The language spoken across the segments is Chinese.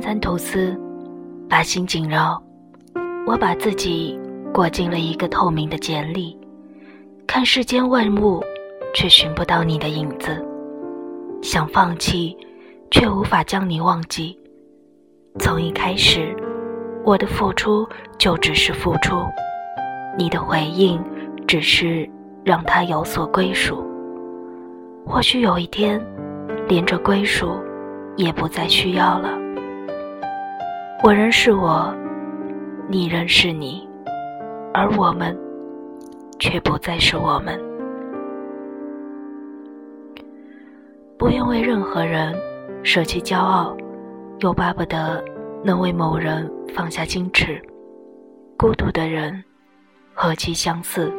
餐餐吐司，把心紧绕。我把自己裹进了一个透明的茧里，看世间万物，却寻不到你的影子。想放弃，却无法将你忘记。从一开始，我的付出就只是付出，你的回应只是让他有所归属。或许有一天，连这归属也不再需要了。我仍是我，你仍是你，而我们却不再是我们。不愿为任何人舍弃骄傲，又巴不得能为某人放下矜持。孤独的人，何其相似？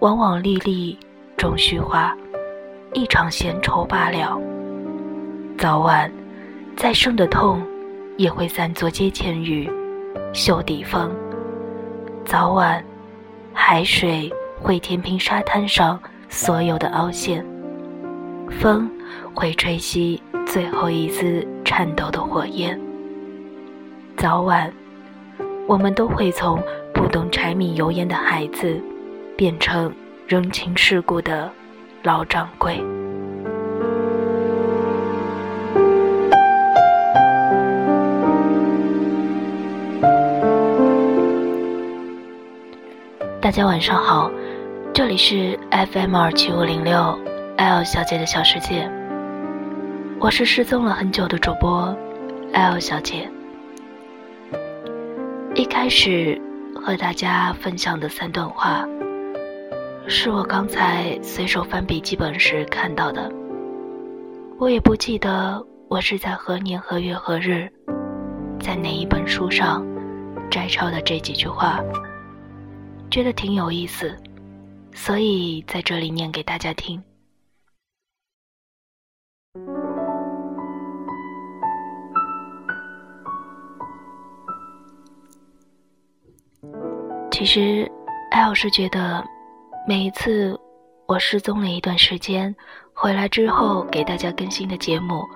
往往历历。终虚化，一场闲愁罢了。早晚，再生的痛，也会散作阶前雨，袖底风。早晚，海水会填平沙滩上所有的凹陷，风会吹熄最后一丝颤抖的火焰。早晚，我们都会从不懂柴米油盐的孩子，变成。人情世故的老掌柜，大家晚上好，这里是 FM 二七五零六 L 小姐的小世界，我是失踪了很久的主播 L 小姐。一开始和大家分享的三段话。是我刚才随手翻笔记本时看到的，我也不记得我是在何年何月何日，在哪一本书上摘抄的这几句话，觉得挺有意思，所以在这里念给大家听。其实，L 是觉得。每一次我失踪了一段时间，回来之后给大家更新的节目，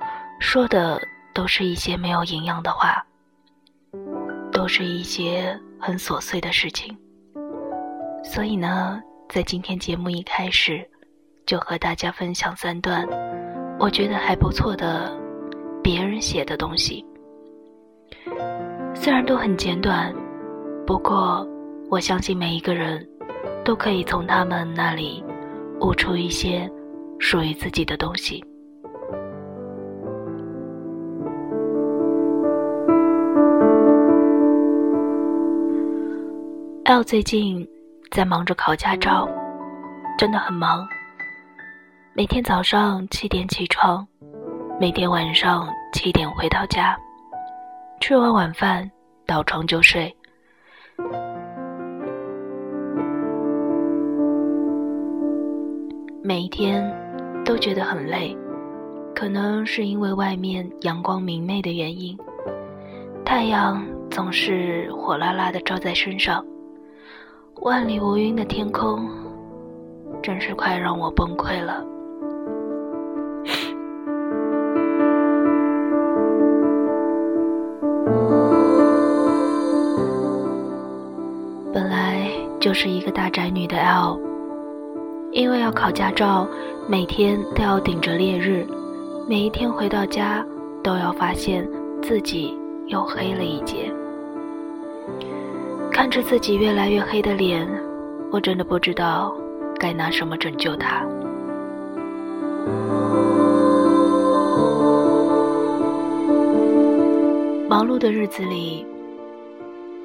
说的都是一些没有营养的话，都是一些很琐碎的事情。所以呢，在今天节目一开始，就和大家分享三段我觉得还不错的别人写的东西。虽然都很简短，不过我相信每一个人。都可以从他们那里悟出一些属于自己的东西。L 最近在忙着考驾照，真的很忙。每天早上七点起床，每天晚上七点回到家，吃完晚饭倒床就睡。每一天都觉得很累，可能是因为外面阳光明媚的原因，太阳总是火辣辣的照在身上，万里无云的天空，真是快让我崩溃了。本来就是一个大宅女的 L。因为要考驾照，每天都要顶着烈日，每一天回到家都要发现自己又黑了一截。看着自己越来越黑的脸，我真的不知道该拿什么拯救他。忙碌的日子里，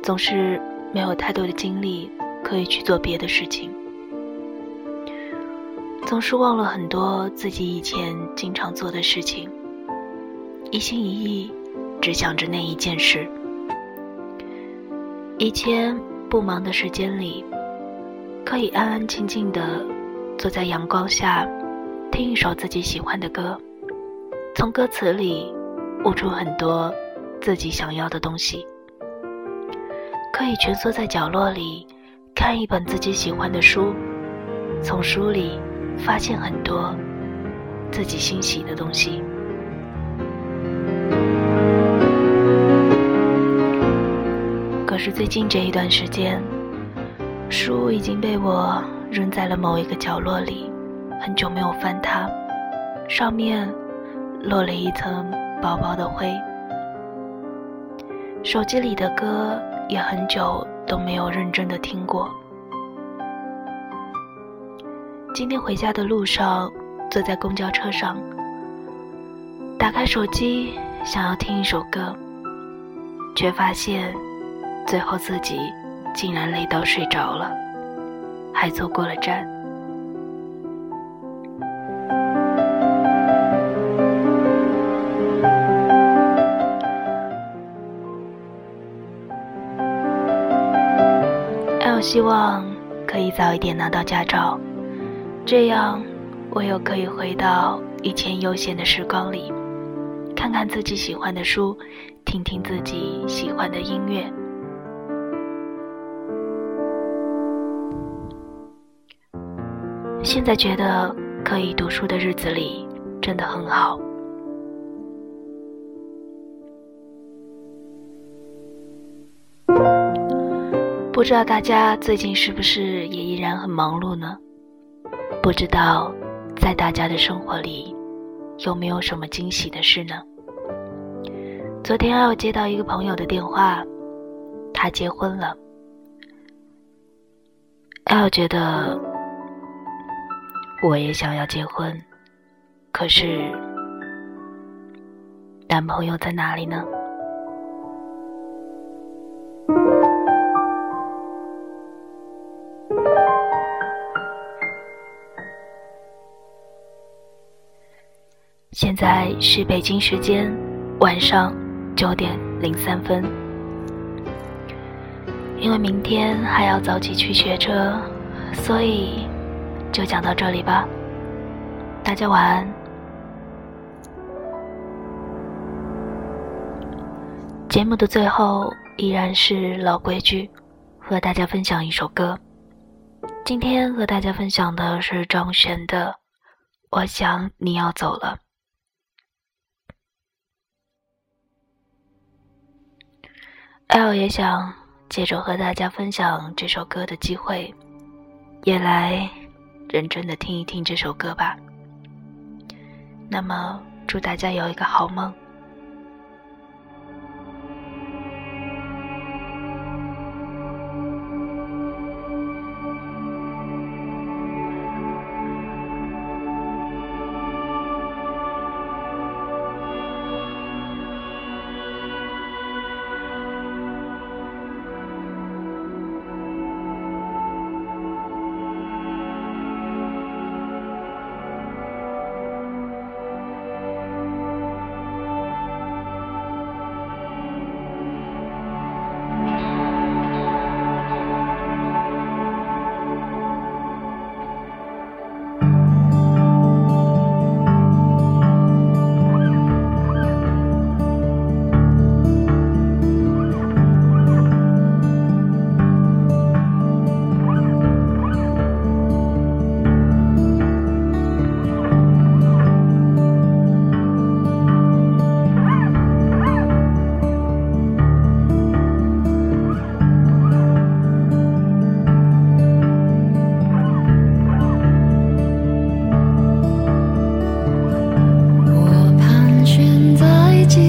总是没有太多的精力可以去做别的事情。总是忘了很多自己以前经常做的事情，一心一意只想着那一件事。以前不忙的时间里，可以安安静静的坐在阳光下，听一首自己喜欢的歌，从歌词里悟出很多自己想要的东西。可以蜷缩在角落里，看一本自己喜欢的书，从书里。发现很多自己欣喜的东西。可是最近这一段时间，书已经被我扔在了某一个角落里，很久没有翻它，上面落了一层薄薄的灰。手机里的歌也很久都没有认真的听过。今天回家的路上，坐在公交车上，打开手机想要听一首歌，却发现最后自己竟然累到睡着了，还坐过了站。我希望可以早一点拿到驾照。这样，我又可以回到以前悠闲的时光里，看看自己喜欢的书，听听自己喜欢的音乐。现在觉得可以读书的日子里真的很好。不知道大家最近是不是也依然很忙碌呢？不知道，在大家的生活里，有没有什么惊喜的事呢？昨天我接到一个朋友的电话，他结婚了。L 觉得我也想要结婚，可是男朋友在哪里呢？现在是北京时间晚上九点零三分。因为明天还要早起去学车，所以就讲到这里吧。大家晚安。节目的最后依然是老规矩，和大家分享一首歌。今天和大家分享的是张悬的《我想你要走了》。L 也想借着和大家分享这首歌的机会，也来认真的听一听这首歌吧。那么，祝大家有一个好梦。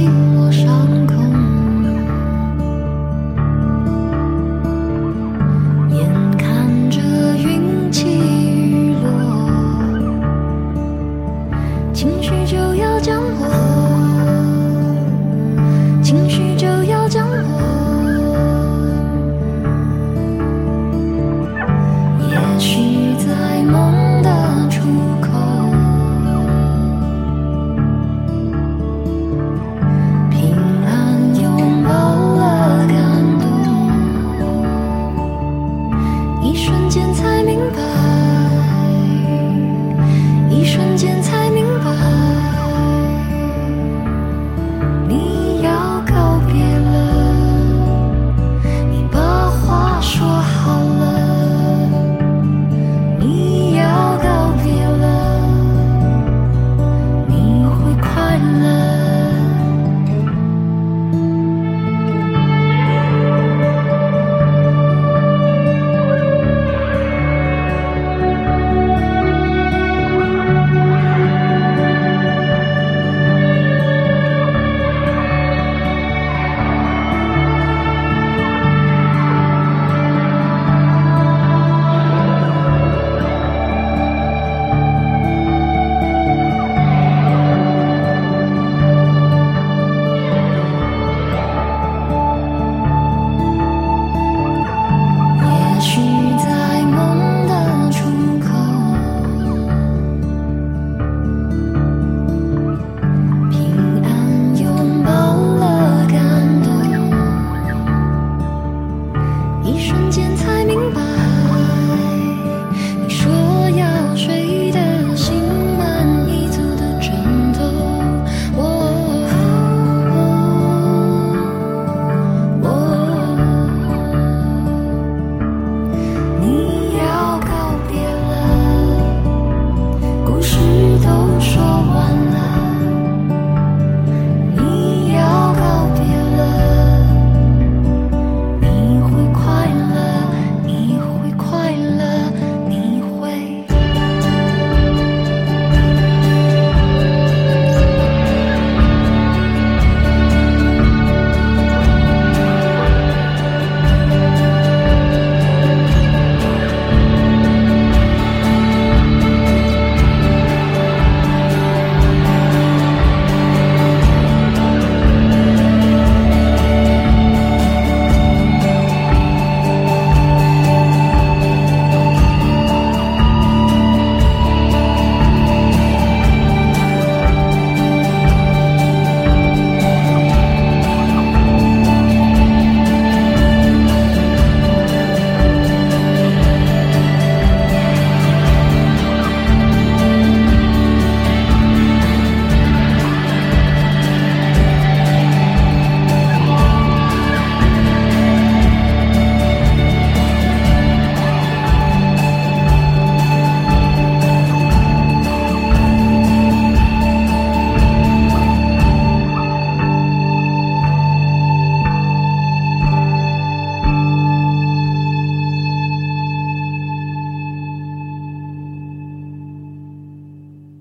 you.